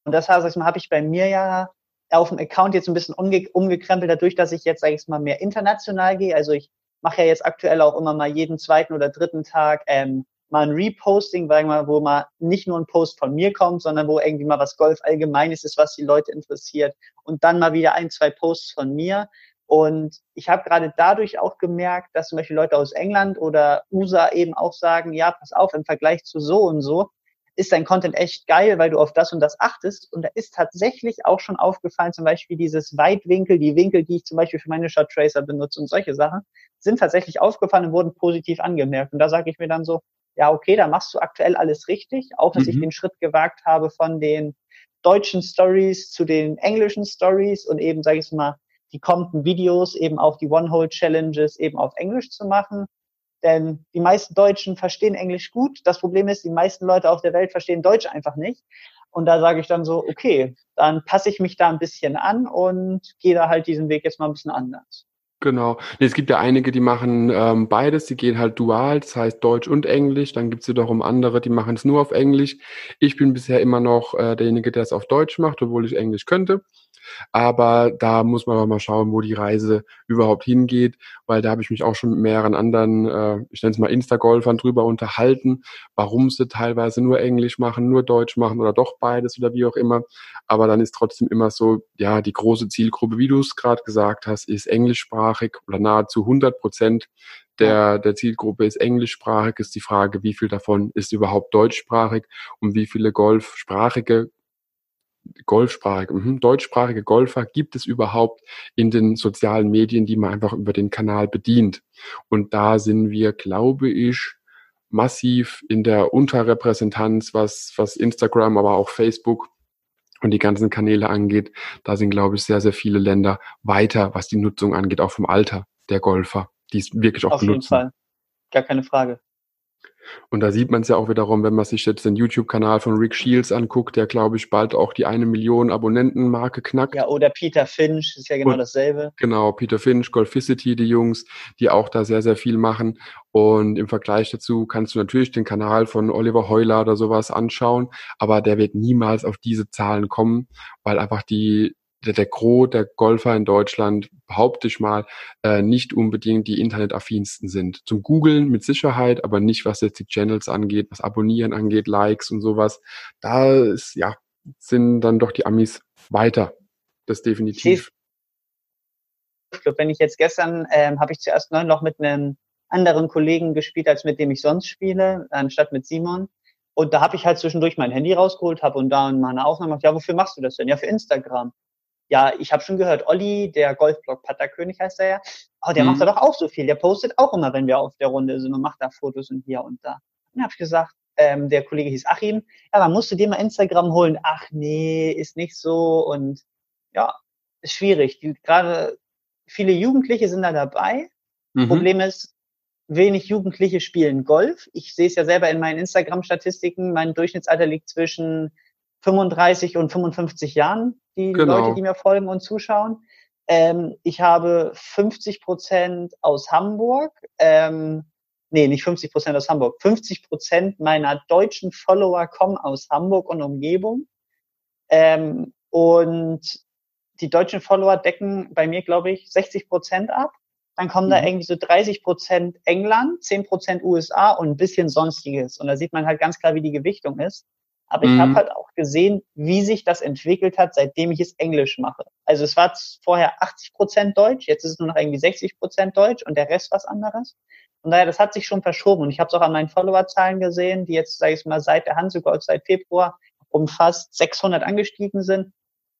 Und das heißt, habe ich bei mir ja auf dem Account jetzt ein bisschen umge umgekrempelt, dadurch, dass ich jetzt, sage ich mal, mehr international gehe. Also ich mache ja jetzt aktuell auch immer mal jeden zweiten oder dritten Tag ähm, mal ein Reposting, weil mal, wo mal nicht nur ein Post von mir kommt, sondern wo irgendwie mal was Golf allgemeines ist, was die Leute interessiert und dann mal wieder ein, zwei Posts von mir. Und ich habe gerade dadurch auch gemerkt, dass zum Beispiel Leute aus England oder USA eben auch sagen, ja, pass auf, im Vergleich zu so und so ist dein Content echt geil, weil du auf das und das achtest. Und da ist tatsächlich auch schon aufgefallen, zum Beispiel dieses Weitwinkel, die Winkel, die ich zum Beispiel für meine Shot Tracer benutze und solche Sachen, sind tatsächlich aufgefallen und wurden positiv angemerkt. Und da sage ich mir dann so, ja, okay, da machst du aktuell alles richtig, auch dass mhm. ich den Schritt gewagt habe von den deutschen Stories zu den englischen Stories und eben, sage ich mal, die kommenden Videos eben auch die One-Hole-Challenges eben auf Englisch zu machen. Denn die meisten Deutschen verstehen Englisch gut. Das Problem ist, die meisten Leute auf der Welt verstehen Deutsch einfach nicht. Und da sage ich dann so, okay, dann passe ich mich da ein bisschen an und gehe da halt diesen Weg jetzt mal ein bisschen anders. Genau. Nee, es gibt ja einige, die machen ähm, beides, die gehen halt dual, das heißt Deutsch und Englisch. Dann gibt es wiederum andere, die machen es nur auf Englisch. Ich bin bisher immer noch äh, derjenige, der es auf Deutsch macht, obwohl ich Englisch könnte. Aber da muss man aber mal schauen, wo die Reise überhaupt hingeht, weil da habe ich mich auch schon mit mehreren anderen, äh, ich nenne es mal Insta-Golfern drüber unterhalten, warum sie teilweise nur Englisch machen, nur Deutsch machen oder doch beides oder wie auch immer. Aber dann ist trotzdem immer so, ja, die große Zielgruppe, wie du es gerade gesagt hast, ist englischsprachig oder nahezu 100 Prozent der, der Zielgruppe ist englischsprachig, ist die Frage, wie viel davon ist überhaupt deutschsprachig und wie viele golfsprachige golfsprachige, mh, deutschsprachige Golfer gibt es überhaupt in den sozialen Medien, die man einfach über den Kanal bedient. Und da sind wir, glaube ich, massiv in der Unterrepräsentanz, was, was Instagram, aber auch Facebook und die ganzen Kanäle angeht. Da sind, glaube ich, sehr, sehr viele Länder weiter, was die Nutzung angeht, auch vom Alter der Golfer, die es wirklich auch Auf benutzen. Auf jeden Fall. Gar keine Frage. Und da sieht man es ja auch wiederum, wenn man sich jetzt den YouTube-Kanal von Rick Shields anguckt, der, glaube ich, bald auch die eine Million Abonnenten-Marke knackt. Ja, oder Peter Finch, ist ja genau Und, dasselbe. Genau, Peter Finch, Golficity, die Jungs, die auch da sehr, sehr viel machen. Und im Vergleich dazu kannst du natürlich den Kanal von Oliver Heuler oder sowas anschauen, aber der wird niemals auf diese Zahlen kommen, weil einfach die der, der Gros der Golfer in Deutschland, behaupte ich mal, äh, nicht unbedingt die internetaffinsten sind. Zum Googlen mit Sicherheit, aber nicht, was jetzt die Channels angeht, was Abonnieren angeht, Likes und sowas. Da ist, ja, sind dann doch die Amis weiter. Das definitiv. Ich glaube, wenn ich jetzt gestern, ähm, habe ich zuerst noch mit einem anderen Kollegen gespielt, als mit dem ich sonst spiele, anstatt mit Simon. Und da habe ich halt zwischendurch mein Handy rausgeholt, habe und da und meine Aufnahme gemacht. Ja, wofür machst du das denn? Ja, für Instagram ja, ich habe schon gehört, Olli, der Golfblog Patterkönig heißt er ja, oh, der mhm. macht da doch auch so viel. Der postet auch immer, wenn wir auf der Runde sind und macht da Fotos und hier und da. Und dann habe ich gesagt, ähm, der Kollege hieß Achim, ja, dann musst du dir mal Instagram holen. Ach nee, ist nicht so und ja, ist schwierig. Gerade viele Jugendliche sind da dabei. Mhm. Problem ist, wenig Jugendliche spielen Golf. Ich sehe es ja selber in meinen Instagram-Statistiken. Mein Durchschnittsalter liegt zwischen 35 und 55 Jahren, die genau. Leute, die mir folgen und zuschauen. Ähm, ich habe 50 Prozent aus Hamburg. Ähm, nee, nicht 50 Prozent aus Hamburg. 50 Prozent meiner deutschen Follower kommen aus Hamburg und Umgebung. Ähm, und die deutschen Follower decken bei mir, glaube ich, 60 Prozent ab. Dann kommen mhm. da irgendwie so 30 Prozent England, 10 Prozent USA und ein bisschen Sonstiges. Und da sieht man halt ganz klar, wie die Gewichtung ist. Aber ich mhm. habe halt auch gesehen, wie sich das entwickelt hat, seitdem ich es Englisch mache. Also es war vorher 80 Prozent Deutsch, jetzt ist es nur noch irgendwie 60 Prozent Deutsch und der Rest was anderes. Und daher, das hat sich schon verschoben. Und ich habe es auch an meinen Followerzahlen gesehen, die jetzt, sage ich mal, seit der Hansegolf, seit Februar um fast 600 angestiegen sind.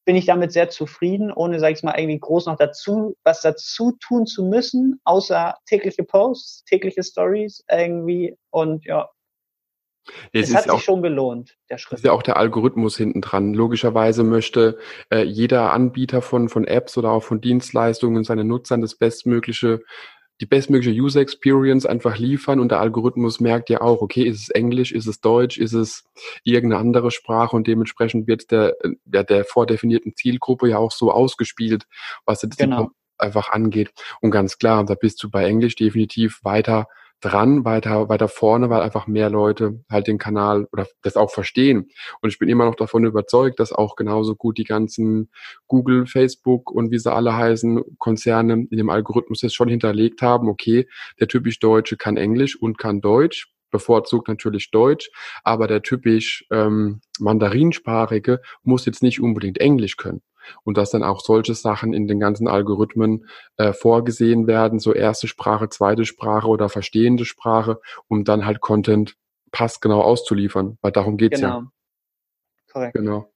Bin ich damit sehr zufrieden, ohne, sage ich mal, irgendwie groß noch dazu, was dazu tun zu müssen, außer tägliche Posts, tägliche Stories irgendwie. Und ja, es, es hat sich auch, schon gelohnt, der Schritt. Ist ja auch der Algorithmus hinten dran. Logischerweise möchte äh, jeder Anbieter von, von Apps oder auch von Dienstleistungen seinen Nutzern das bestmögliche die bestmögliche User Experience einfach liefern und der Algorithmus merkt ja auch, okay, ist es Englisch, ist es Deutsch, ist es irgendeine andere Sprache und dementsprechend wird der, ja, der vordefinierten Zielgruppe ja auch so ausgespielt, was jetzt genau. einfach angeht. Und ganz klar, da bist du bei Englisch definitiv weiter dran, weiter, weiter vorne, weil einfach mehr Leute halt den Kanal oder das auch verstehen. Und ich bin immer noch davon überzeugt, dass auch genauso gut die ganzen Google, Facebook und wie sie alle heißen, Konzerne in dem Algorithmus jetzt schon hinterlegt haben, okay, der typisch Deutsche kann Englisch und kann Deutsch bevorzugt natürlich Deutsch, aber der typisch ähm, Mandarinsprachige muss jetzt nicht unbedingt Englisch können. Und dass dann auch solche Sachen in den ganzen Algorithmen äh, vorgesehen werden, so erste Sprache, zweite Sprache oder verstehende Sprache, um dann halt Content passgenau auszuliefern, weil darum geht's genau. ja. Korrekt. Genau.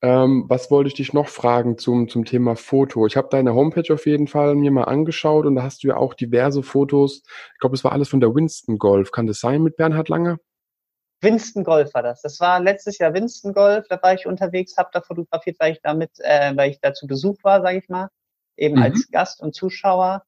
Ähm, was wollte ich dich noch fragen zum, zum Thema Foto? Ich habe deine Homepage auf jeden Fall mir mal angeschaut und da hast du ja auch diverse Fotos. Ich glaube, es war alles von der Winston Golf. Kann das sein mit Bernhard Lange? Winston Golf war das. Das war letztes Jahr Winston Golf. Da war ich unterwegs, habe da fotografiert, weil ich damit, äh, weil ich da zu Besuch war, sage ich mal, eben mhm. als Gast und Zuschauer.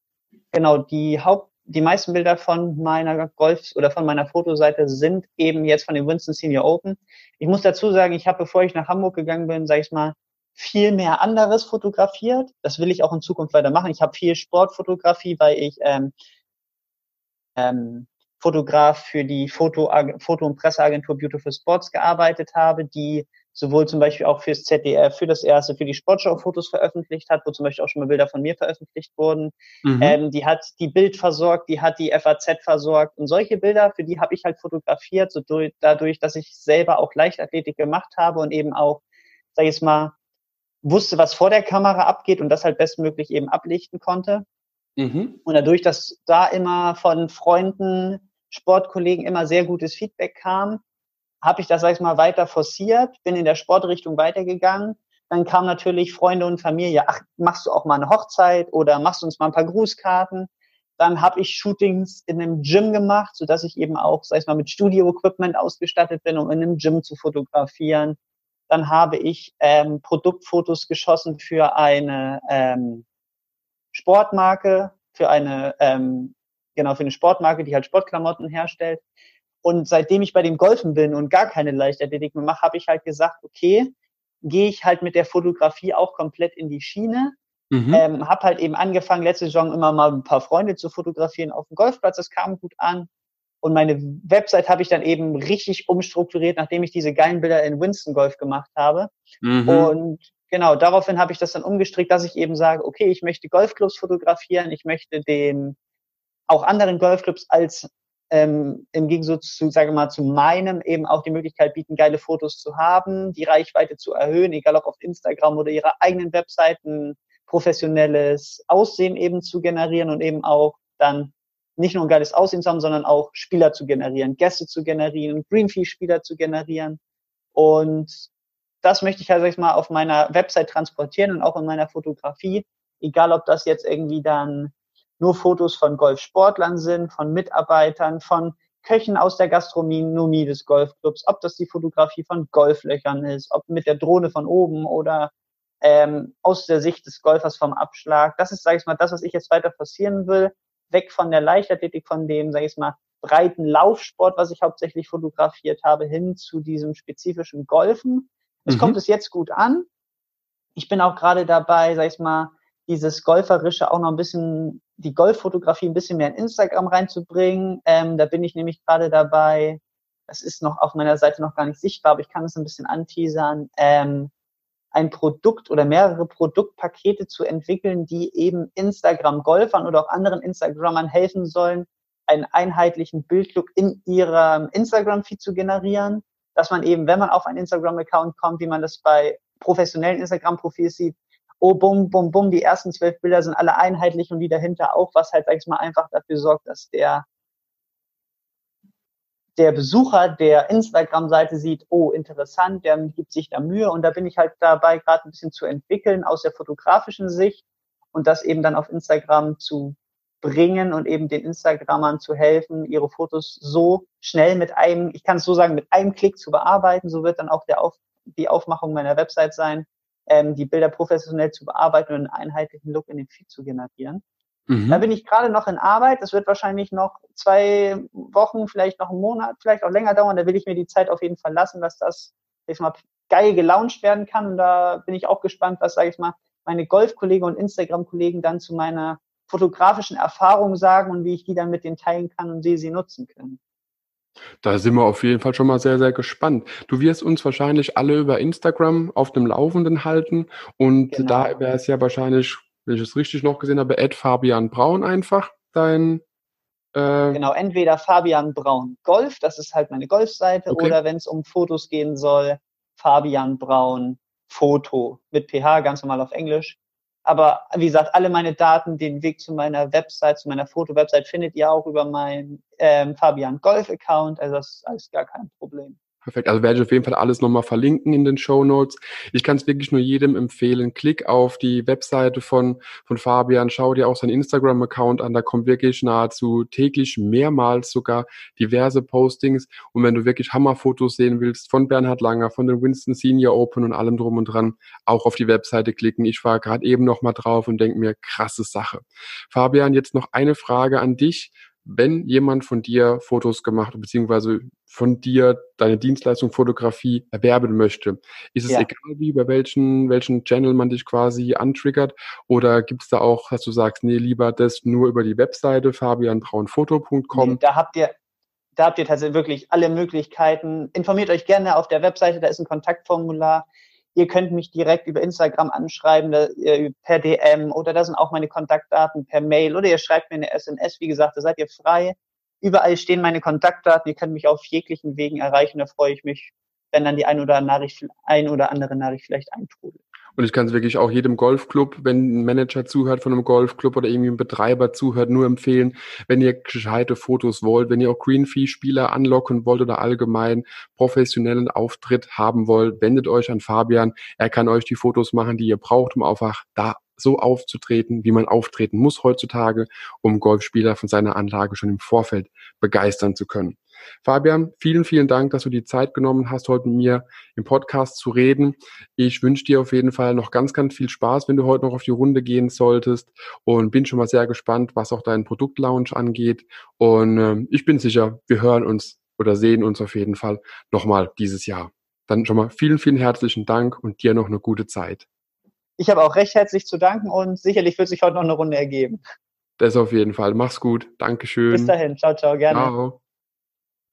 Genau, die Haupt die meisten Bilder von meiner Golf oder von meiner Fotoseite sind eben jetzt von dem Winston Senior Open. Ich muss dazu sagen, ich habe, bevor ich nach Hamburg gegangen bin, sage ich mal, viel mehr anderes fotografiert. Das will ich auch in Zukunft weitermachen. Ich habe viel Sportfotografie, weil ich ähm, ähm, Fotograf für die Foto, Foto- und Presseagentur Beautiful Sports gearbeitet habe, die sowohl zum Beispiel auch fürs ZDF, für das erste, für die Sportschau Fotos veröffentlicht hat, wo zum Beispiel auch schon mal Bilder von mir veröffentlicht wurden. Mhm. Ähm, die hat die Bild versorgt, die hat die FAZ versorgt und solche Bilder, für die habe ich halt fotografiert, so durch, dadurch, dass ich selber auch Leichtathletik gemacht habe und eben auch, sag ich mal, wusste, was vor der Kamera abgeht und das halt bestmöglich eben ablichten konnte. Mhm. Und dadurch, dass da immer von Freunden, Sportkollegen immer sehr gutes Feedback kam, habe ich das, sag ich mal, weiter forciert, bin in der Sportrichtung weitergegangen. Dann kamen natürlich Freunde und Familie, ach, machst du auch mal eine Hochzeit oder machst du uns mal ein paar Grußkarten? Dann habe ich Shootings in einem Gym gemacht, so dass ich eben auch, sag ich mal, mit Studio-Equipment ausgestattet bin, um in einem Gym zu fotografieren. Dann habe ich ähm, Produktfotos geschossen für eine ähm, Sportmarke, für eine ähm, genau für eine Sportmarke, die halt Sportklamotten herstellt. Und seitdem ich bei dem Golfen bin und gar keine Leichtathletik mehr mache, habe ich halt gesagt, okay, gehe ich halt mit der Fotografie auch komplett in die Schiene. Mhm. Ähm, habe halt eben angefangen, letzte Saison immer mal ein paar Freunde zu fotografieren auf dem Golfplatz. Das kam gut an. Und meine Website habe ich dann eben richtig umstrukturiert, nachdem ich diese geilen Bilder in Winston Golf gemacht habe. Mhm. Und genau, daraufhin habe ich das dann umgestrickt, dass ich eben sage, okay, ich möchte Golfclubs fotografieren, ich möchte den auch anderen Golfclubs als ähm, im Gegensatz zu, sage mal, zu meinem eben auch die Möglichkeit bieten, geile Fotos zu haben, die Reichweite zu erhöhen, egal ob auf Instagram oder ihrer eigenen Webseiten, professionelles Aussehen eben zu generieren und eben auch dann nicht nur ein geiles Aussehen zu haben, sondern auch Spieler zu generieren, Gäste zu generieren, Greenfee-Spieler zu generieren. Und das möchte ich halt, sag ich mal, auf meiner Website transportieren und auch in meiner Fotografie. Egal, ob das jetzt irgendwie dann nur Fotos von Golfsportlern sind, von Mitarbeitern, von Köchen aus der Gastronomie des Golfclubs, ob das die Fotografie von Golflöchern ist, ob mit der Drohne von oben oder ähm, aus der Sicht des Golfers vom Abschlag. Das ist, sage ich mal, das, was ich jetzt weiter forcieren will. Weg von der Leichtathletik, von dem, sage ich mal, breiten Laufsport, was ich hauptsächlich fotografiert habe, hin zu diesem spezifischen Golfen. Es mhm. kommt es jetzt gut an. Ich bin auch gerade dabei, sag ich mal, dieses Golferische auch noch ein bisschen, die Golffotografie ein bisschen mehr in Instagram reinzubringen. Ähm, da bin ich nämlich gerade dabei, das ist noch auf meiner Seite noch gar nicht sichtbar, aber ich kann es ein bisschen anteasern, ähm, ein Produkt oder mehrere Produktpakete zu entwickeln, die eben Instagram-Golfern oder auch anderen Instagrammern helfen sollen, einen einheitlichen Bildlook in ihrem Instagram-Feed zu generieren, dass man eben, wenn man auf einen Instagram-Account kommt, wie man das bei professionellen Instagram-Profils sieht, oh, bum, bum, bum, die ersten zwölf Bilder sind alle einheitlich und die dahinter auch, was halt, sag ich mal, einfach dafür sorgt, dass der, der Besucher der Instagram-Seite sieht, oh, interessant, der gibt sich da Mühe und da bin ich halt dabei, gerade ein bisschen zu entwickeln aus der fotografischen Sicht und das eben dann auf Instagram zu bringen und eben den Instagrammern zu helfen, ihre Fotos so schnell mit einem, ich kann es so sagen, mit einem Klick zu bearbeiten. So wird dann auch der Auf, die Aufmachung meiner Website sein, ähm, die Bilder professionell zu bearbeiten und einen einheitlichen Look in den Feed zu generieren. Mhm. Da bin ich gerade noch in Arbeit. Das wird wahrscheinlich noch zwei Wochen, vielleicht noch einen Monat, vielleicht auch länger dauern. Da will ich mir die Zeit auf jeden Fall lassen, dass das ich mal geil gelauncht werden kann. Und da bin ich auch gespannt, was, sage ich mal, meine Golfkollegen und Instagram-Kollegen dann zu meiner fotografischen Erfahrung sagen und wie ich die dann mit denen teilen kann und sie sie nutzen können. Da sind wir auf jeden Fall schon mal sehr, sehr gespannt. Du wirst uns wahrscheinlich alle über Instagram auf dem Laufenden halten und genau. da wäre es ja wahrscheinlich wenn ich es richtig noch gesehen habe, Ed Fabian Braun einfach dein. Äh genau, entweder Fabian Braun Golf, das ist halt meine Golfseite, okay. oder wenn es um Fotos gehen soll, Fabian Braun Foto mit PH, ganz normal auf Englisch. Aber wie gesagt, alle meine Daten, den Weg zu meiner Website, zu meiner Foto-Website findet ihr auch über meinen ähm, Fabian Golf-Account. Also das ist alles gar kein Problem. Perfekt. Also werde ich auf jeden Fall alles nochmal verlinken in den Show Notes. Ich kann es wirklich nur jedem empfehlen. Klick auf die Webseite von, von Fabian. Schau dir auch seinen Instagram-Account an. Da kommt wirklich nahezu täglich mehrmals sogar diverse Postings. Und wenn du wirklich Hammerfotos sehen willst von Bernhard Langer, von den Winston Senior Open und allem drum und dran, auch auf die Webseite klicken. Ich war gerade eben nochmal drauf und denke mir, krasse Sache. Fabian, jetzt noch eine Frage an dich wenn jemand von dir Fotos gemacht beziehungsweise von dir deine Dienstleistung Fotografie erwerben möchte, ist es ja. egal wie, bei welchen, welchen Channel man dich quasi antriggert oder gibt es da auch, dass du sagst, nee, lieber das nur über die Webseite fabianbraunfoto.com? Nee, da habt ihr da habt ihr tatsächlich wirklich alle Möglichkeiten. Informiert euch gerne auf der Webseite, da ist ein Kontaktformular. Ihr könnt mich direkt über Instagram anschreiben, äh, per DM oder da sind auch meine Kontaktdaten per Mail oder ihr schreibt mir eine SMS. Wie gesagt, da seid ihr frei. Überall stehen meine Kontaktdaten. Ihr könnt mich auf jeglichen Wegen erreichen. Da freue ich mich, wenn dann die ein oder, Nachricht, ein oder andere Nachricht vielleicht eintrudelt. Und ich kann es wirklich auch jedem Golfclub, wenn ein Manager zuhört von einem Golfclub oder irgendwie ein Betreiber zuhört, nur empfehlen, wenn ihr gescheite Fotos wollt, wenn ihr auch Greenfee-Spieler anlocken wollt oder allgemein professionellen Auftritt haben wollt, wendet euch an Fabian. Er kann euch die Fotos machen, die ihr braucht, um einfach da so aufzutreten, wie man auftreten muss heutzutage, um Golfspieler von seiner Anlage schon im Vorfeld begeistern zu können. Fabian, vielen, vielen Dank, dass du die Zeit genommen hast, heute mit mir im Podcast zu reden. Ich wünsche dir auf jeden Fall noch ganz, ganz viel Spaß, wenn du heute noch auf die Runde gehen solltest und bin schon mal sehr gespannt, was auch deinen Produktlaunch angeht. Und äh, ich bin sicher, wir hören uns oder sehen uns auf jeden Fall nochmal dieses Jahr. Dann schon mal vielen, vielen herzlichen Dank und dir noch eine gute Zeit. Ich habe auch recht herzlich zu danken und sicherlich wird sich heute noch eine Runde ergeben. Das auf jeden Fall. Mach's gut. Dankeschön. Bis dahin. Ciao, ciao. Gerne. Ciao.